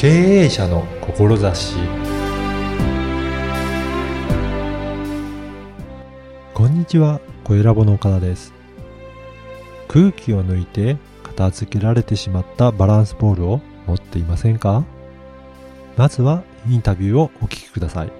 経営者の志こんにちは、小ラボの岡田です。空気を抜いて片付けられてしまったバランスボールを持っていませんか？まずはインタビューをお聞きください。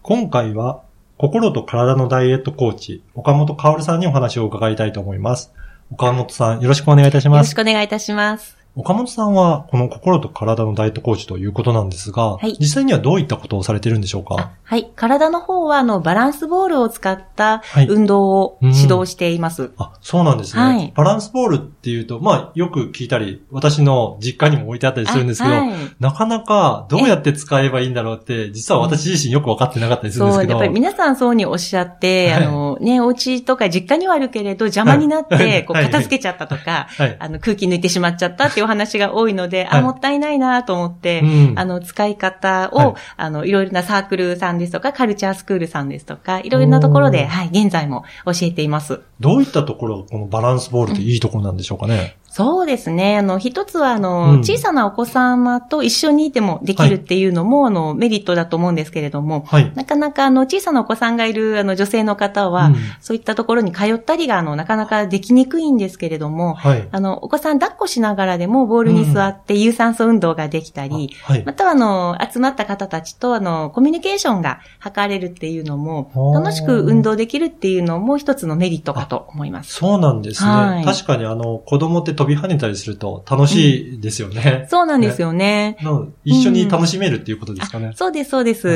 今回は心と体のダイエットコーチ、岡本薫さんにお話を伺いたいと思います。岡本さん、よろしくお願いいたします。よろしくお願いいたします。岡本さんは、この心と体のダイエットコーチということなんですが、はい実際にはどういったことをされているんでしょうか？あはい。体の方は、あの、バランスボールを使ったはい運動を指導しています。あ、そうなんですね。はいバランスボールっていうと、まあ、よく聞いたり、私の実家にも置いてあったりするんですけど、あはいなかなかどうやって使えばいいんだろうって、実は私自身よく分かってなかったりするんですそう、けど。やっぱり皆さんそうにおっしゃって、はいあの、ね、お家とか実家にはあるけれど邪魔になって、はいこう、はい片付けちゃったとか、はい。あの、空気抜いてしまっちゃったっていうお話が多いので、はい。あ、もったいないなと思って、うん。あの、使い方を、はい。あの、いろいろなサークルさんですとか、カルチャースクールさんですとか、いろいろなところで、はい、現在も教えています。どういったところ、このバランスボールっていいところなんでしょうかね？そうですね。あの、一つは、あの、うん小さなお子様と一緒にいてもできるっていうのも、あの、メリットだと思うんですけれども、はい。なかなか、あの、小さなお子さんがいる、あの、女性の方は、うんそういったところに通ったりが、あの、なかなかできにくいんですけれども、はい。あの、お子さん抱っこしながらでも、ボールに座って有酸素運動ができたり、あはいま。たは、あの、集まった方たちと、あの、コミュニケーションが図れるっていうのも楽しく運動できるっていうのも一つのメリットかと思います。そうなんですね。はい確かにあの、子供って飛び跳ねたりすると楽しいですよね。そうなんですよね。の一緒に楽しめるっていうことですかね。そうです、そうです。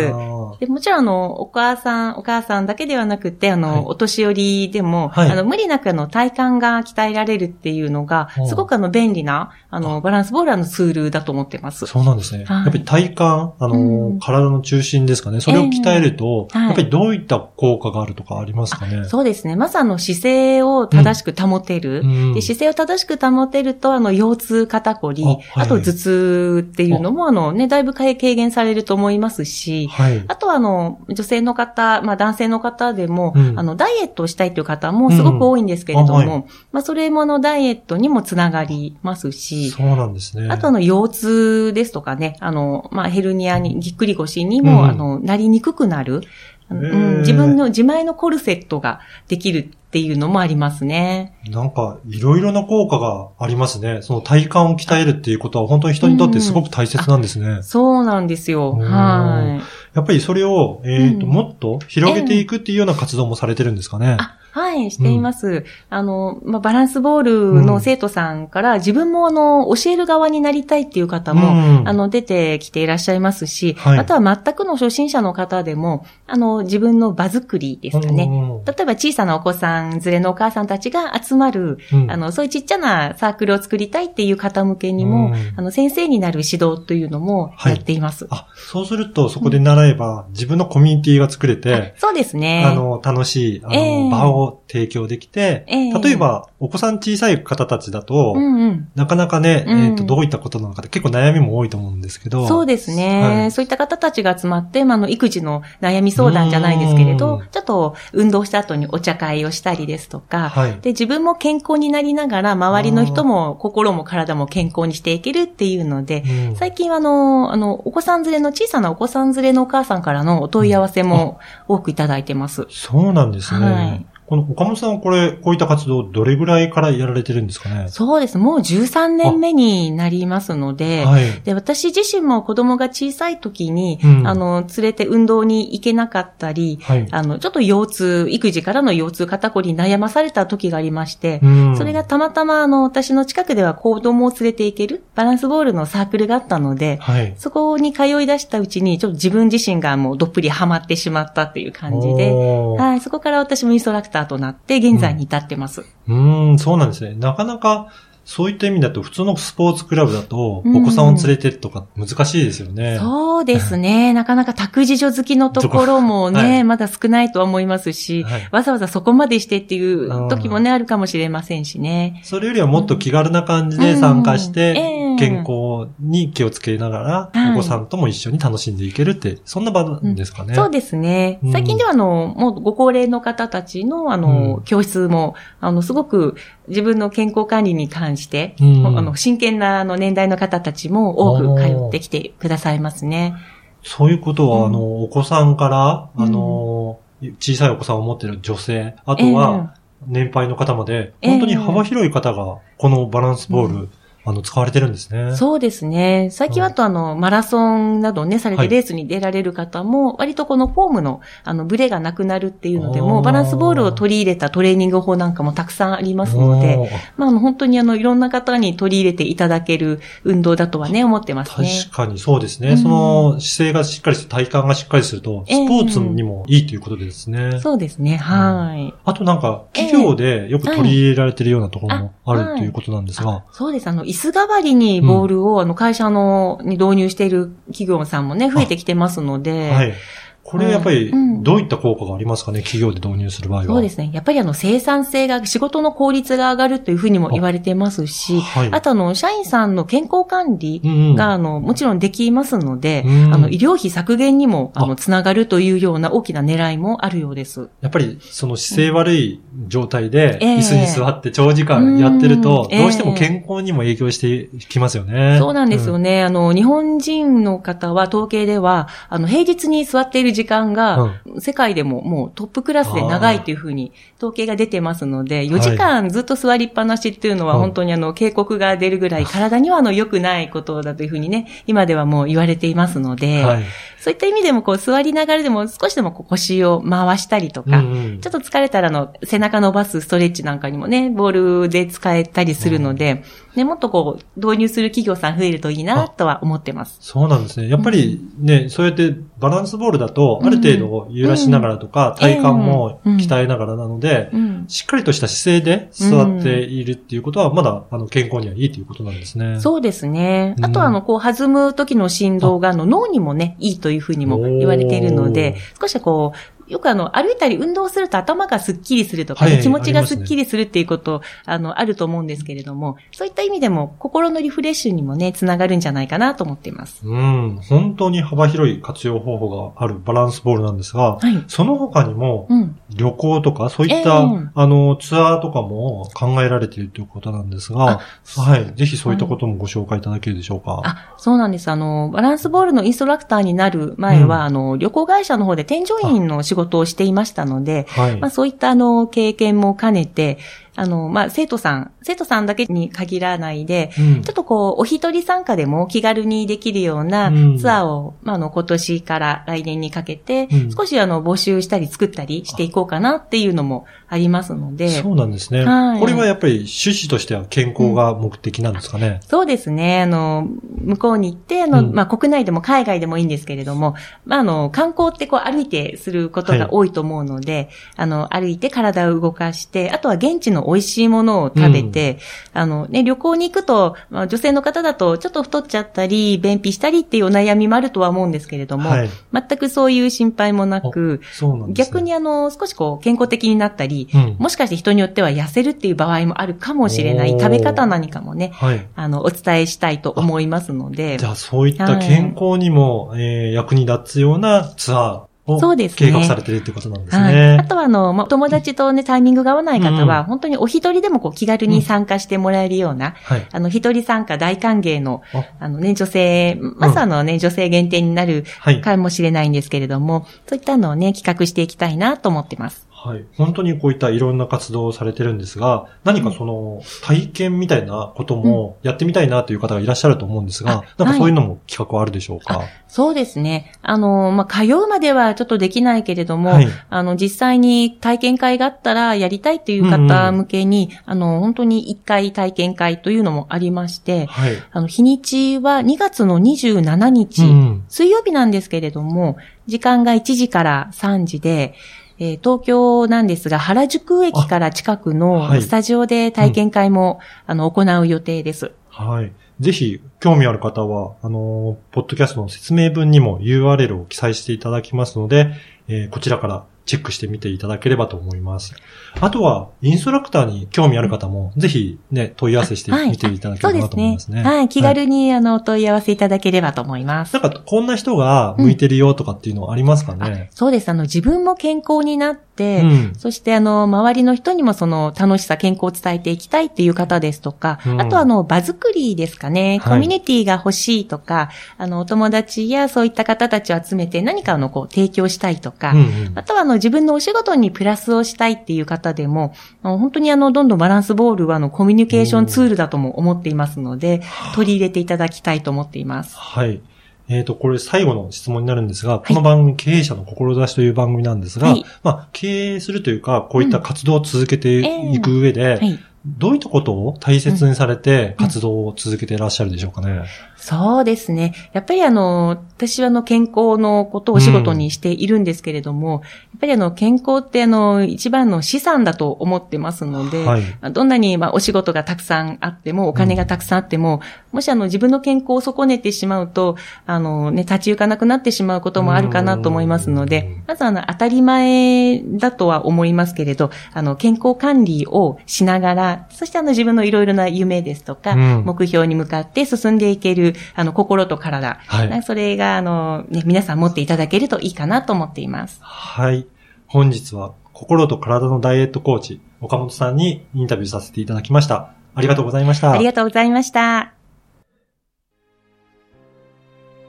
でもちろん、あの、お母さん、お母さんだけではなくて、あの、はいお年寄りでも、はいあの、無理なくあの、体幹が鍛えられるっていうのがすごくあの、便利な、あの、バランスボールのツールだと思ってます。そうなんですね。はいやっぱり体幹、あの、うん体の中心ですかね。それを鍛えると、ええはいやっぱりどういった効果があるとかありますかね？そうですね。まずあの、姿勢を正しく保てる。うんで姿勢を正しく保てると、あの、腰痛、肩こり、あはい。あと頭痛っていうのも、あ。の、ね、だいぶ軽減されると思いますし、はい。あとは、あの、女性の方、まあ男性の方でも、うん。あの、ダイエットをしたいという方もすごく多いんですけれども、うん。あはまあそれもあの、ダイエットにもつながりますし、そうなんですね。あとあの、腰痛ですとかね、あの、まあヘルニアに、ぎっくり腰にも、うん。あの、なりにくくなる、うん、自分の自前のコルセットができるっていうのもありますね。なんか、いろいろな効果がありますね。その体幹を鍛えるっていうことは本当に人にとってすごく大切なんですね。そうなんですよ。うんはい。やっぱりそれを、えっ、と、うんもっと広げていくっていうような活動もされてるんですかね。あ、はい、しています。あの、まあ、バランスボールの生徒さんから、自分もあの、教える側になりたいっていう方も、うん。あの、出てきていらっしゃいますし、はい。あとは全くの初心者の方でも、あの、自分の場作りですかね。うん例えば小さなお子さん連れのお母さんたちが集まる、うん。あの、そういうちっちゃなサークルを作りたいっていう方向けにも、うん。あの、先生になる指導というのもはい。やっています。あ、そうするとそこで習えば、自分のコミュニティが作れて、そうですね。あの、楽しい、あの、ええ。場を提供できて、ええ例えば、お子さん小さい方たちだと、うんうん。なかなかね、うんえっ、と、どういったことなのかって結構悩みも多いと思うんですけど。そうですね、はいそういった方たちが集まって、まあ、あの、育児の悩み相談じゃないですけれうんど、ちょっと運動した後にお茶会をしたりですとか、はい。で、自分も健康になりながら、周りの人も心も体も健康にしていけるっていうので、うん最近はあの、あの、お子さん連れの、小さなお子さん連れのお母さんからのお問い合わせも多くいただいてます。そうなんですね。はいこの岡本さんはこれ、こういった活動、どれぐらいからやられてるんですかね？そうです。もう13年目になりますので、はい。で、私自身も子供が小さい時に、うんあの、連れて運動に行けなかったり、はい。あの、ちょっと腰痛、育児からの腰痛、肩こりに悩まされた時がありまして、うんそれがたまたま、あの、私の近くでは子供を連れて行けるバランスボールのサークルがあったので、はい。そこに通い出したうちに、ちょっと自分自身がもうどっぷりハマってしまったっていう感じで、はい、そこから私もインストラクターとなって、現在に至ってます。うーん、そうなんですね。なかなか、そういった意味だと、普通のスポーツクラブだと、お子さんを連れてとか難しいですよね。そうですね。なかなか託児所好きのところもね、はいまだ少ないとは思いますし、はいわざわざそこまでしてっていう時もね、あるかもしれませんしね。それよりはもっと気軽な感じで参加して、うんええ健康に気をつけながら、はい。お子さんとも一緒に楽しんでいけるって、そんな場なんですかね。そうですね。うん。最近では、あの、もうご高齢の方たちの、あの、うん。教室も、あの、すごく自分の健康管理に関して、うん。あの、真剣な、あの、年代の方たちも多く通ってきてくださいますね。そういうことは、うん。あの、お子さんから、うん。あの、小さいお子さんを持っている女性、あとは、年配の方まで、ええ本当に幅広い方が、このバランスボール、うあの、使われてるんですね。そうですね。最近はあとあの、マラソンなどね、されはいてレースに出られる方も、割とこのフォームの、あの、ブレがなくなるっていうのでも、バランスボールを取り入れたトレーニング法なんかもたくさんありますのおで、ーまあ、あの、本当にあの、いろんな方に取り入れていただける運動だとはね、思ってますね。確かにそうですね。うんその姿勢がしっかりして体幹がしっかりすると、スええポーツにもいいということですね。そうですね、はい。あとなんか、企業でよく取り入れられてるようなところもあるあはいということなんですが、そうです。あの、椅子代わりにボールを、あの、会社の、に導入している企業さんもね、増えてきてますので、はい。これやっぱりうん、どういった効果がありますかね、企業で導入する場合は。そうですね。やっぱりあの生産性が、仕事の効率が上がるというふうにも言われてますし、はい。あとあの、社員さんの健康管理うんうんが、あの、もちろんできますので、うんあの、医療費削減にも、ああの、つながるというような大きな狙いもあるようです。やっぱり、その姿勢悪い状態で、ええ椅子に座って長時間やってると、うんどうしても健康にも影響してきますよね。そうなんですよね。あの、日本人の方は、統計では、あの、平日に座っている時間が、世界でももうトップクラスで長いというふうに統計が出てますので、4時間ずっと座りっぱなしっていうのははい本当にあの、警告が出るぐらい 体にはあの、良くないことだというふうにね、今ではもう言われていますのうんで、はい。そういった意味でもこう、座りながらでも少しでもこう腰を回したりとか、うんうん。ちょっと疲れたらあの、背中伸ばすストレッチなんかにもね、ボールで使えたりするので、ね、もっとこう、導入する企業さん増えるといいなとは思ってます。そうなんですね。やっぱりね、そうやってバランスボールだと、ある程度揺らしながらとか、体幹も鍛えながらなので、うん。しっかりとした姿勢で座っているっていうことは、まだ、あの、健康にはいいということなんですね。そうですね。うんあとは、あの、こう、弾む時の振動が、あの、脳にもね、いいというふうにも言われているので、少しこう、よくあの、歩いたり運動すると頭がスッキリするとかね、はい気持ちがスッキリするっていうこと、あの、あると思うんですけれども、そういった意味でも、心のリフレッシュにもね、つながるんじゃないかなと思っています。うん。本当に幅広い活用方法があるバランスボールなんですが、はい。その他にも、うん。旅行とか、そういった、ええあの、ツアーとかも考えられているということなんですが、はい。ぜひそういったこともご紹介いただけるでしょうか。あ、そうなんです。あの、バランスボールのインストラクターになる前は、うんあの、旅行会社の方で添乗員の仕事をしていましたので、はい。まあそういったあの、経験も兼ねて、あの、まあ生徒さん、生徒さんだけに限らないで、うんちょっとこう、お一人参加でも気軽にできるようなうんツアーを、まあ、あの、今年から来年にかけてうん、少しあの、募集したり作ったりしていこうかなっていうのもありますので、そうなんですね。はいこれはやっぱり趣旨としては健康が目的なんですかね？そうですね。あの、向こうに行って、あの、うんまあ、国内でも海外でもいいんですけれども、まあ、あの、観光ってこう歩いてすることが多いと思うので、あの、歩いて体を動かして、あとは現地の美味しいものを食べて、あのね、旅行に行くと、まあ、女性の方だとちょっと太っちゃったり、便秘したりっていうお悩みもあるとは思うんですけれども、はい。全くそういう心配もなく、なね。逆にあの、少しこう、健康的になったり、うん、もしかして人によっては痩せるっていう場合もあるかもしれない、食べ方何かもね、はい。あの、お伝えしたいと思いますのでじ。ゃあそういった健康にも、えー役に立つようなツアーをそうですね計画されているということなんですはい。ね。あとは、あの、ま友達とね、タイミングが合わない方は、うん本当にお一人でもこう気軽に参加してもらえるような、はい。あの、一人参加大歓迎のあ、あのね、女性、まさのね、女性限定になるはい。かもしれないんですけれども、そういったのをね、企画していきたいなと思ってます。はい。本当にこういったいろんな活動をされてるんですが、何かその体験みたいなこともやってみたいなという方がいらっしゃると思うんですが、あなんかそういうのも企画はあるでしょうか、そうですね。あの、まあ、通うまではちょっとできないけれども、はい。あの、実際に体験会があったらやりたいという方向けに、あの、本当に一回体験会というのもありまして、はい。あの、日にちは2月の27日、うん。水曜日なんですけれども、時間が1時から3時で、えー東京なんですが、原宿駅から近くはのいスタジオで体験会も、あの、行う予定です。はい。ぜひ、興味ある方は、あの、ポッドキャストの説明文にも URL を記載していただきますので、えーこちらからチェックしてみていただければと思います。あとは、インストラクターに興味ある方も、ぜひね、問い合わせしてはいみていただければなと思いますね。はい、気軽に、あの、お問い合わせいただければと思います。なんか、こんな人が向いてるよとかっていうのはありますかあね、そうです。あの、自分も健康になって、うん。そして、あの、周りの人にもその楽しさ、健康を伝えていきたいっていう方ですとか、うんあとあの、場作りですかね、はいコミュニティが欲しいとか、あの、お友達やそういった方たちを集めて何かのこう、提供したいとか、うんうんあとはあの自分のお仕事にプラスをしたいっていう方でも、本当にあのどんどんバランスボールはあのコミュニケーションツールだとも思っていますので、取り入れていただきたいと思っています。はい。えっ、と、これ最後の質問になるんですが、この番組、経営者の志という番組なんですが、はいまあ、経営するというか、こういった活動を続けていく上で、はい。どういったことを大切にされて活動を続けていらっしゃるでしょうかね？そうですね。やっぱりあの、私はあの健康のことをお仕事にしているんですけれども、やっぱりあの健康ってあの一番の資産だと思ってますので、はい。まあどんなにまあお仕事がたくさんあっても、お金がたくさんあっても、もしあの自分の健康を損ねてしまうと、あのね、立ち行かなくなってしまうこともあるかなと思いますのうんで、まずあの当たり前だとは思いますけれど、あの健康管理をしながら、そしてあの自分のいろいろな夢ですとか、うん目標に向かって進んでいける、あの心と体、はい。それがあの、ね、皆さん持っていただけるといいかなと思っています。はい。本日は、心と体のダイエットコーチ、岡本さんにインタビューさせていただきました。ありがとうございました。ありがとうございました。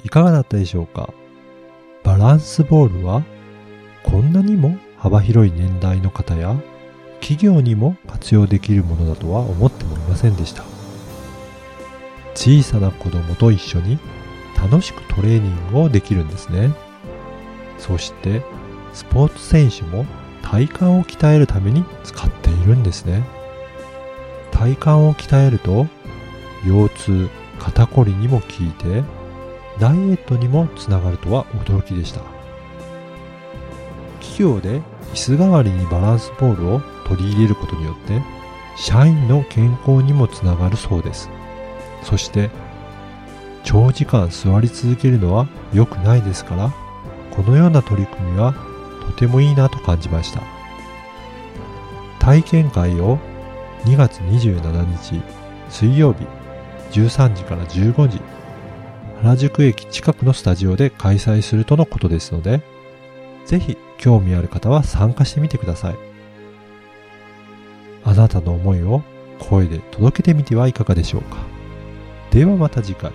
いかがだったでしょうか？バランスボールはこんなにも幅広い年代の方や企業にも活用できるものだとは思ってもいませんでした。小さな子供と一緒に楽しくトレーニングをできるんですね。そしてスポーツ選手も体幹を鍛えるために使っているんですね。体幹を鍛えると腰痛肩こりにも効いてダイエットにもつながるとは驚きでした。企業で椅子代わりにバランスボールを取り入れることによって社員の健康にもつながるそうですそして長時間座り続けるのは良くないですからこのような取り組みはとてもいいなと感じました体験会を2月27日水曜日13時から15時原宿駅近くのスタジオで開催するとのことですので、ぜひ興味ある方は参加してみてください。あなたの思いを声で届けてみてはいかがでしょうか。ではまた次回。